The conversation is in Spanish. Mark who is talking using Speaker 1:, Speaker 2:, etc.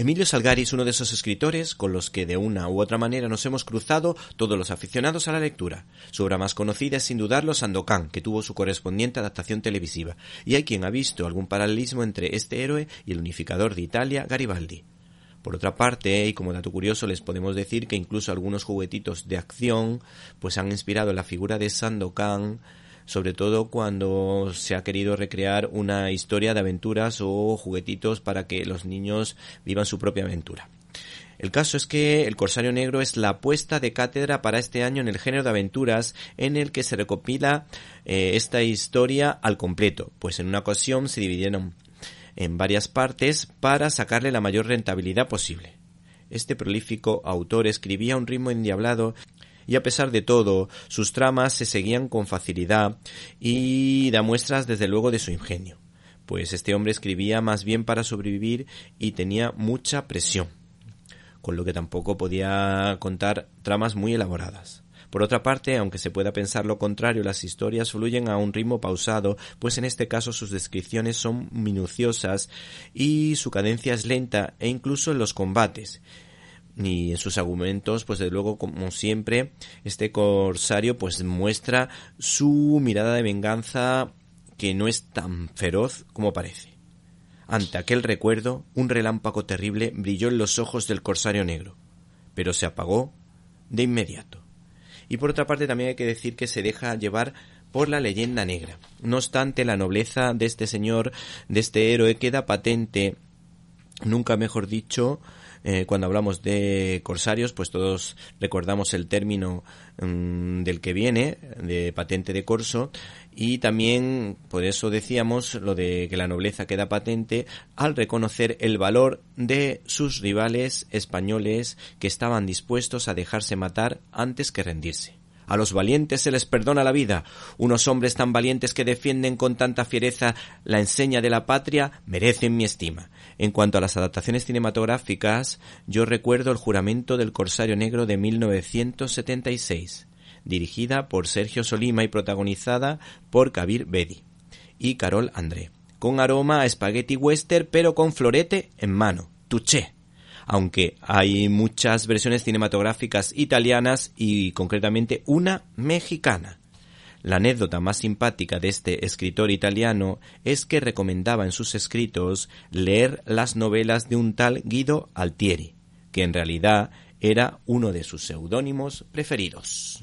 Speaker 1: Emilio Salgari es uno de esos escritores con los que de una u otra manera nos hemos cruzado todos los aficionados a la lectura. Su obra más conocida es sin dudarlo Sandokan, que tuvo su correspondiente adaptación televisiva, y hay quien ha visto algún paralelismo entre este héroe y el unificador de Italia, Garibaldi. Por otra parte, y como dato curioso, les podemos decir que incluso algunos juguetitos de acción pues han inspirado la figura de Sandokan sobre todo cuando se ha querido recrear una historia de aventuras o juguetitos para que los niños vivan su propia aventura. El caso es que El Corsario Negro es la apuesta de cátedra para este año en el género de aventuras en el que se recopila eh, esta historia al completo, pues en una ocasión se dividieron en varias partes para sacarle la mayor rentabilidad posible. Este prolífico autor escribía a un ritmo endiablado y a pesar de todo, sus tramas se seguían con facilidad y da muestras desde luego de su ingenio, pues este hombre escribía más bien para sobrevivir y tenía mucha presión, con lo que tampoco podía contar tramas muy elaboradas. Por otra parte, aunque se pueda pensar lo contrario, las historias fluyen a un ritmo pausado, pues en este caso sus descripciones son minuciosas y su cadencia es lenta e incluso en los combates y en sus argumentos, pues de luego, como siempre, este corsario pues muestra su mirada de venganza que no es tan feroz como parece. Ante aquel recuerdo, un relámpago terrible brilló en los ojos del corsario negro, pero se apagó de inmediato. Y por otra parte también hay que decir que se deja llevar por la leyenda negra. No obstante, la nobleza de este señor, de este héroe, queda patente, nunca mejor dicho, eh, cuando hablamos de corsarios, pues todos recordamos el término mm, del que viene, de patente de corso, y también por eso decíamos lo de que la nobleza queda patente al reconocer el valor de sus rivales españoles que estaban dispuestos a dejarse matar antes que rendirse. A los valientes se les perdona la vida. Unos hombres tan valientes que defienden con tanta fiereza la enseña de la patria merecen mi estima. En cuanto a las adaptaciones cinematográficas, yo recuerdo El juramento del Corsario Negro de 1976, dirigida por Sergio Solima y protagonizada por Kabir Bedi y Carol André, con aroma a espagueti western pero con florete en mano. Tuché aunque hay muchas versiones cinematográficas italianas y concretamente una mexicana. La anécdota más simpática de este escritor italiano es que recomendaba en sus escritos leer las novelas de un tal Guido Altieri, que en realidad era uno de sus seudónimos preferidos.